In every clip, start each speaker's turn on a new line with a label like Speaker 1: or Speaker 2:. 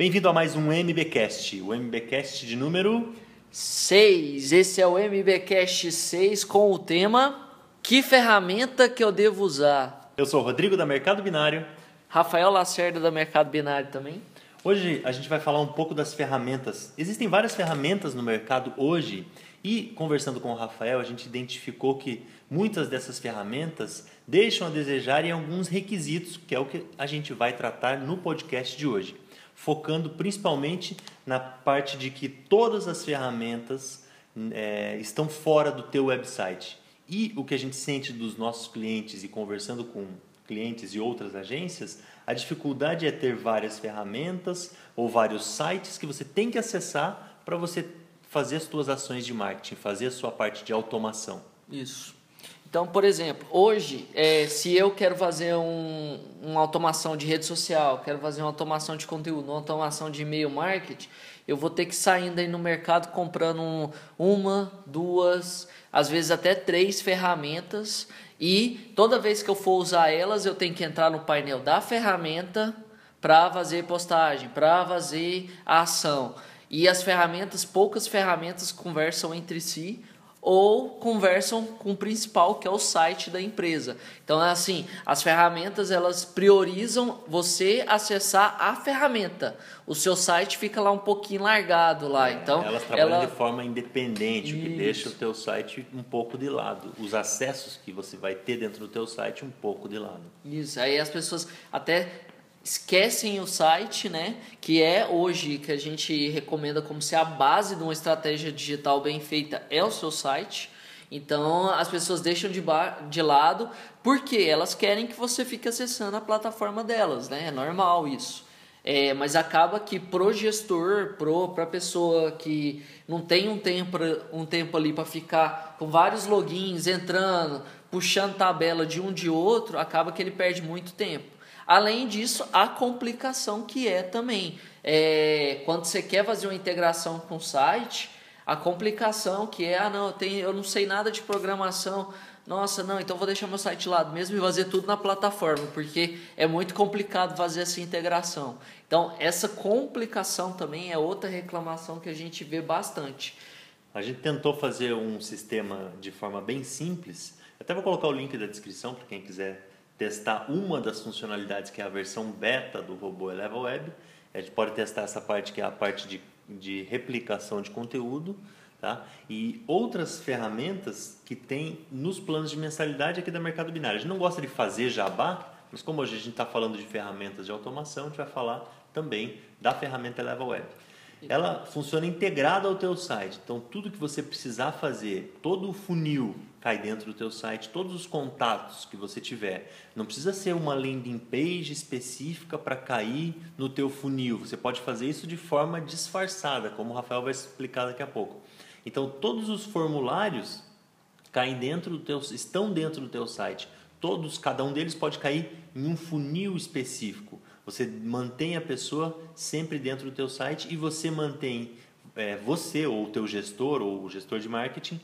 Speaker 1: Bem-vindo a mais um MBcast, o MBcast de número
Speaker 2: 6. Esse é o MBcast 6 com o tema Que ferramenta que eu devo usar?
Speaker 1: Eu sou o Rodrigo da Mercado Binário.
Speaker 2: Rafael Lacerda da Mercado Binário também.
Speaker 1: Hoje a gente vai falar um pouco das ferramentas. Existem várias ferramentas no mercado hoje e conversando com o Rafael, a gente identificou que muitas dessas ferramentas deixam a desejar em alguns requisitos, que é o que a gente vai tratar no podcast de hoje, focando principalmente na parte de que todas as ferramentas é, estão fora do teu website. E o que a gente sente dos nossos clientes e conversando com clientes e outras agências, a dificuldade é ter várias ferramentas ou vários sites que você tem que acessar para você fazer as suas ações de marketing, fazer a sua parte de automação.
Speaker 2: Isso. Então, por exemplo, hoje, é, se eu quero fazer um, uma automação de rede social, quero fazer uma automação de conteúdo, uma automação de e-mail marketing, eu vou ter que sair aí no mercado comprando um, uma, duas, às vezes até três ferramentas e toda vez que eu for usar elas, eu tenho que entrar no painel da ferramenta para fazer postagem, para fazer a ação. E as ferramentas, poucas ferramentas conversam entre si ou conversam com o principal, que é o site da empresa. Então, é assim, as ferramentas elas priorizam você acessar a ferramenta. O seu site fica lá um pouquinho largado lá.
Speaker 1: É,
Speaker 2: então,
Speaker 1: elas trabalham ela... de forma independente, o que deixa o teu site um pouco de lado. Os acessos que você vai ter dentro do teu site um pouco de lado.
Speaker 2: Isso. Aí as pessoas até esquecem o site, né? Que é hoje que a gente recomenda como ser a base de uma estratégia digital bem feita é o seu site. Então as pessoas deixam de, de lado porque elas querem que você fique acessando a plataforma delas, né? É normal isso. É, mas acaba que pro gestor, pro para pessoa que não tem um tempo um tempo ali para ficar com vários logins entrando, puxando tabela de um de outro, acaba que ele perde muito tempo. Além disso, a complicação que é também. É, quando você quer fazer uma integração com o site, a complicação que é, ah não, eu, tenho, eu não sei nada de programação, nossa, não, então vou deixar meu site de lado mesmo e fazer tudo na plataforma, porque é muito complicado fazer essa integração. Então, essa complicação também é outra reclamação que a gente vê bastante.
Speaker 1: A gente tentou fazer um sistema de forma bem simples. Até vou colocar o link da descrição para quem quiser testar uma das funcionalidades que é a versão beta do robô Eleva Web. A gente pode testar essa parte que é a parte de, de replicação de conteúdo. Tá? E outras ferramentas que tem nos planos de mensalidade aqui da Mercado Binário. A gente não gosta de fazer jabá, mas como hoje a gente está falando de ferramentas de automação, a gente vai falar também da ferramenta Eleva Web. Ela funciona integrada ao teu site. Então, tudo que você precisar fazer, todo o funil cai dentro do teu site, todos os contatos que você tiver. Não precisa ser uma landing page específica para cair no teu funil. Você pode fazer isso de forma disfarçada, como o Rafael vai explicar daqui a pouco. Então, todos os formulários caem dentro do teu, estão dentro do teu site. Todos, cada um deles pode cair em um funil específico. Você mantém a pessoa sempre dentro do teu site e você mantém é, você ou o teu gestor ou o gestor de marketing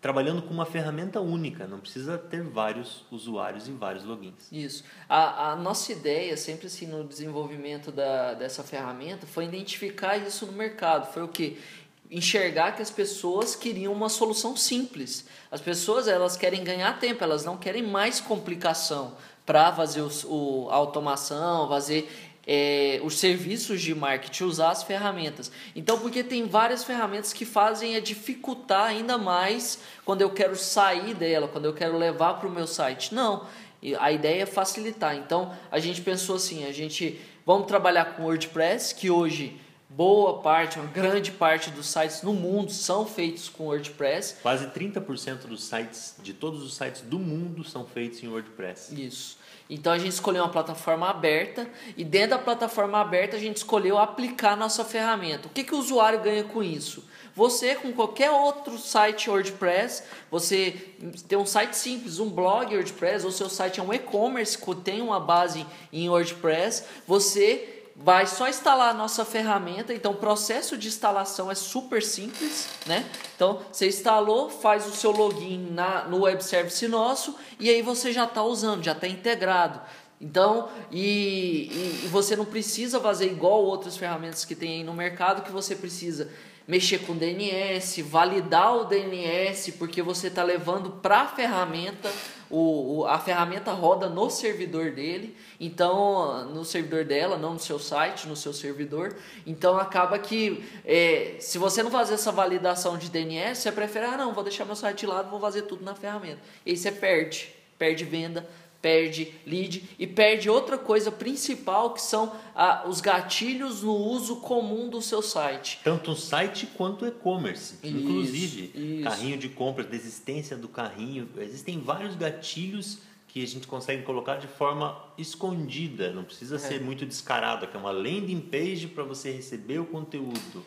Speaker 1: trabalhando com uma ferramenta única, não precisa ter vários usuários e vários logins.
Speaker 2: Isso. A, a nossa ideia, sempre assim, no desenvolvimento da, dessa ferramenta, foi identificar isso no mercado. Foi o que? Enxergar que as pessoas queriam uma solução simples. As pessoas elas querem ganhar tempo, elas não querem mais complicação para fazer o, a automação, fazer é, os serviços de marketing, usar as ferramentas. Então, porque tem várias ferramentas que fazem a dificultar ainda mais quando eu quero sair dela, quando eu quero levar para o meu site. Não, a ideia é facilitar. Então, a gente pensou assim, a gente vamos trabalhar com WordPress, que hoje boa parte, uma grande parte dos sites no mundo são feitos com WordPress.
Speaker 1: Quase 30% dos sites, de todos os sites do mundo, são feitos em WordPress.
Speaker 2: Isso. Então a gente escolheu uma plataforma aberta e dentro da plataforma aberta a gente escolheu aplicar a nossa ferramenta. O que, que o usuário ganha com isso? Você, com qualquer outro site WordPress, você tem um site simples, um blog WordPress, ou seu site é um e-commerce que tem uma base em WordPress, você vai só instalar a nossa ferramenta, então o processo de instalação é super simples, né? Então você instalou, faz o seu login na, no web service nosso e aí você já está usando, já está integrado. Então, e, e, você não precisa fazer igual outras ferramentas que tem aí no mercado, que você precisa mexer com DNS, validar o DNS, porque você está levando para a ferramenta, o, a ferramenta roda no servidor dele, então no servidor dela, não no seu site, no seu servidor. Então acaba que é, se você não fazer essa validação de DNS, você prefere, ah não, vou deixar meu site de lado, vou fazer tudo na ferramenta. E aí você perde, perde venda, perde lead e perde outra coisa principal que são ah, os gatilhos no uso comum do seu site.
Speaker 1: Tanto o site quanto o e-commerce. Inclusive, isso. carrinho de compra, desistência do carrinho. Existem vários gatilhos que a gente consegue colocar de forma escondida, não precisa é. ser muito descarado, que é uma landing page para você receber o conteúdo.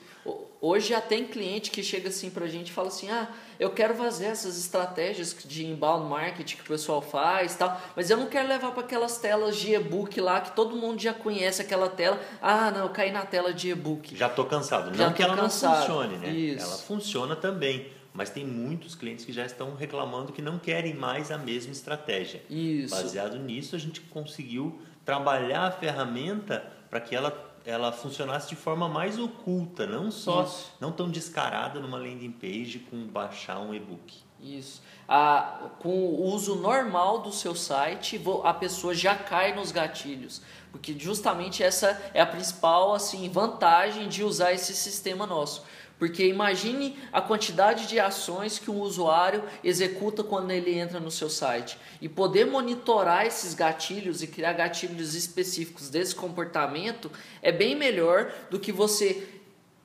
Speaker 2: Hoje já tem cliente que chega assim para a gente e fala assim: ah, eu quero fazer essas estratégias de inbound marketing que o pessoal faz tal, mas eu não quero levar para aquelas telas de e-book lá que todo mundo já conhece aquela tela. Ah, não, eu caí na tela de e-book.
Speaker 1: Já estou cansado. Já não que ela cansado. não funcione, né? Isso. Ela funciona também mas tem muitos clientes que já estão reclamando que não querem mais a mesma estratégia.
Speaker 2: Isso.
Speaker 1: Baseado nisso, a gente conseguiu trabalhar a ferramenta para que ela, ela funcionasse de forma mais oculta, não só Isso. não tão descarada numa landing page com baixar um e-book.
Speaker 2: Isso. A, com o uso normal do seu site, a pessoa já cai nos gatilhos. Porque justamente essa é a principal assim, vantagem de usar esse sistema nosso. Porque imagine a quantidade de ações que um usuário executa quando ele entra no seu site. E poder monitorar esses gatilhos e criar gatilhos específicos desse comportamento é bem melhor do que você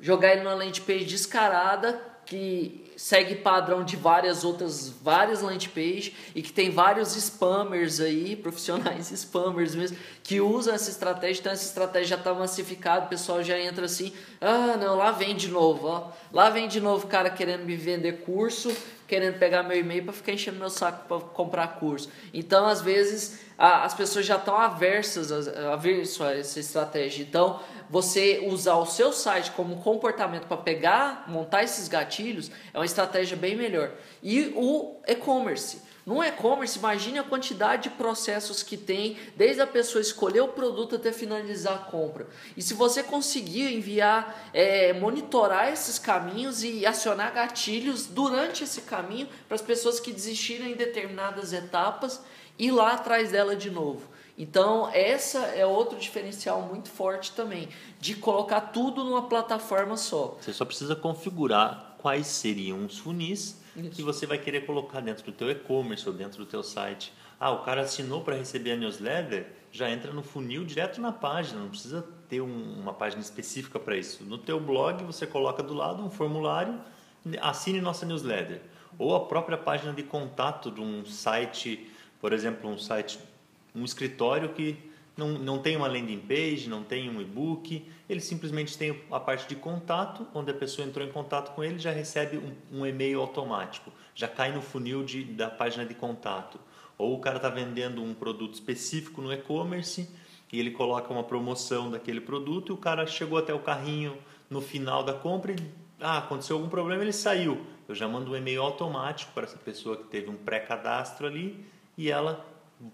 Speaker 2: jogar ele numa landing page descarada que segue padrão de várias outras, várias landing page e que tem vários spammers aí, profissionais spammers mesmo, que usam essa estratégia, então essa estratégia já está massificada, o pessoal já entra assim, ah não, lá vem de novo, ó, lá vem de novo o cara querendo me vender curso, querendo pegar meu e-mail para ficar enchendo meu saco para comprar curso. Então, às vezes, a, as pessoas já estão aversas a, a essa estratégia. Então, você usar o seu site como comportamento para pegar, montar esses gatilhos, é uma estratégia bem melhor. E o e-commerce. No e-commerce, imagine a quantidade de processos que tem, desde a pessoa escolher o produto até finalizar a compra. E se você conseguir enviar, é, monitorar esses caminhos e acionar gatilhos durante esse caminho para as pessoas que desistiram em determinadas etapas, ir lá atrás dela de novo. Então, essa é outro diferencial muito forte também, de colocar tudo numa plataforma só.
Speaker 1: Você só precisa configurar quais seriam os funis Isso. que você vai querer colocar dentro do teu e-commerce ou dentro do teu site. Ah, o cara assinou para receber a newsletter, já entra no funil direto na página, não precisa ter um, uma página específica para isso. No teu blog, você coloca do lado um formulário, assine nossa newsletter. Ou a própria página de contato de um site, por exemplo, um site um escritório que não, não tem uma landing page, não tem um e-book, ele simplesmente tem a parte de contato, onde a pessoa entrou em contato com ele já recebe um, um e-mail automático, já cai no funil de, da página de contato. Ou o cara está vendendo um produto específico no e-commerce e ele coloca uma promoção daquele produto e o cara chegou até o carrinho no final da compra e ah, aconteceu algum problema, ele saiu. Eu já mando um e-mail automático para essa pessoa que teve um pré-cadastro ali e ela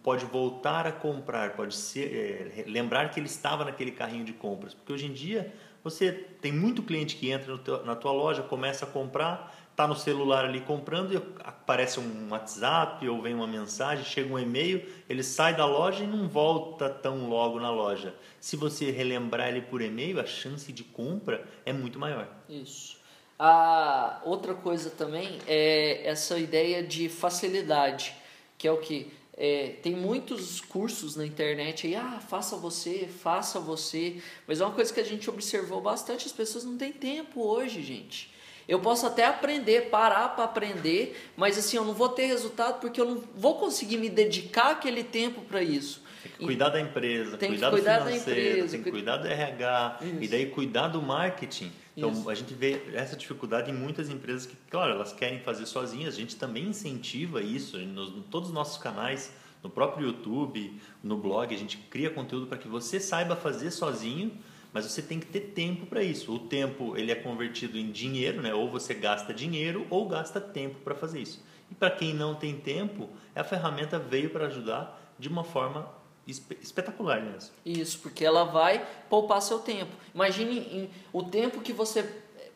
Speaker 1: pode voltar a comprar, pode ser, é, lembrar que ele estava naquele carrinho de compras. Porque hoje em dia você tem muito cliente que entra teu, na tua loja, começa a comprar, está no celular ali comprando e aparece um WhatsApp ou vem uma mensagem, chega um e-mail, ele sai da loja e não volta tão logo na loja. Se você relembrar ele por e-mail, a chance de compra é muito maior.
Speaker 2: Isso. A outra coisa também é essa ideia de facilidade, que é o que é, tem muitos cursos na internet aí, ah, faça você, faça você. Mas é uma coisa que a gente observou bastante, as pessoas não têm tempo hoje, gente. Eu posso até aprender, parar para aprender, mas assim, eu não vou ter resultado porque eu não vou conseguir me dedicar aquele tempo para isso.
Speaker 1: Tem que cuidar da empresa, tem cuidar, cuidar do financeiro, da empresa, tem que cuidar do RH isso. e daí cuidar do marketing. Então isso. a gente vê essa dificuldade em muitas empresas que, claro, elas querem fazer sozinhas. A gente também incentiva isso nos todos os nossos canais, no próprio YouTube, no blog. A gente cria conteúdo para que você saiba fazer sozinho, mas você tem que ter tempo para isso. O tempo ele é convertido em dinheiro, né? Ou você gasta dinheiro ou gasta tempo para fazer isso. E para quem não tem tempo, a ferramenta veio para ajudar de uma forma espetacular mesmo.
Speaker 2: Isso, porque ela vai poupar seu tempo. Imagine o tempo que você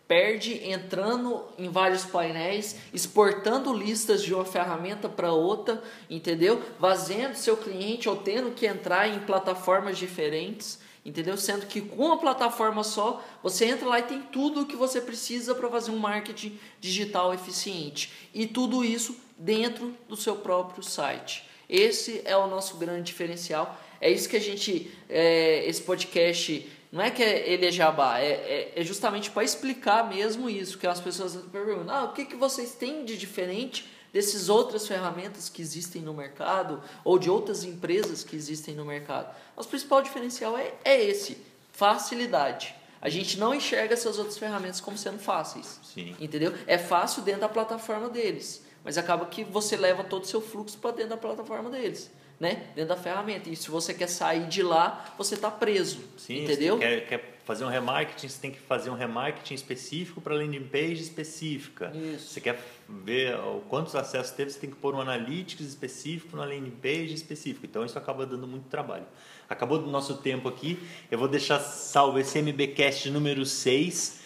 Speaker 2: perde entrando em vários painéis, exportando listas de uma ferramenta para outra, entendeu? Vazando seu cliente ou tendo que entrar em plataformas diferentes, entendeu? Sendo que com uma plataforma só, você entra lá e tem tudo o que você precisa para fazer um marketing digital eficiente. E tudo isso dentro do seu próprio site. Esse é o nosso grande diferencial. É isso que a gente, é, esse podcast não é que ele é jabá, é, é, é justamente para explicar mesmo isso, que as pessoas perguntam, ah, o que, que vocês têm de diferente dessas outras ferramentas que existem no mercado ou de outras empresas que existem no mercado? Nosso principal diferencial é, é esse, facilidade. A gente não enxerga essas outras ferramentas como sendo fáceis.
Speaker 1: Sim.
Speaker 2: Entendeu? É fácil dentro da plataforma deles, mas acaba que você leva todo o seu fluxo para dentro da plataforma deles né? Dentro da ferramenta. E se você quer sair de lá, você está preso. Sim, entendeu?
Speaker 1: Você quer, quer, fazer um remarketing, você tem que fazer um remarketing específico para landing page específica.
Speaker 2: Isso.
Speaker 1: Você quer ver quantos acessos teve, você tem que pôr um analytics específico na landing page específico. Então isso acaba dando muito trabalho. Acabou do nosso tempo aqui. Eu vou deixar salvo esse MBcast número 6.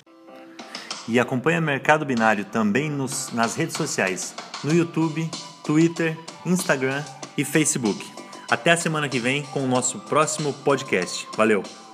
Speaker 1: E acompanha Mercado Binário também nos, nas redes sociais, no YouTube, Twitter, Instagram e Facebook. Até a semana que vem com o nosso próximo podcast. Valeu!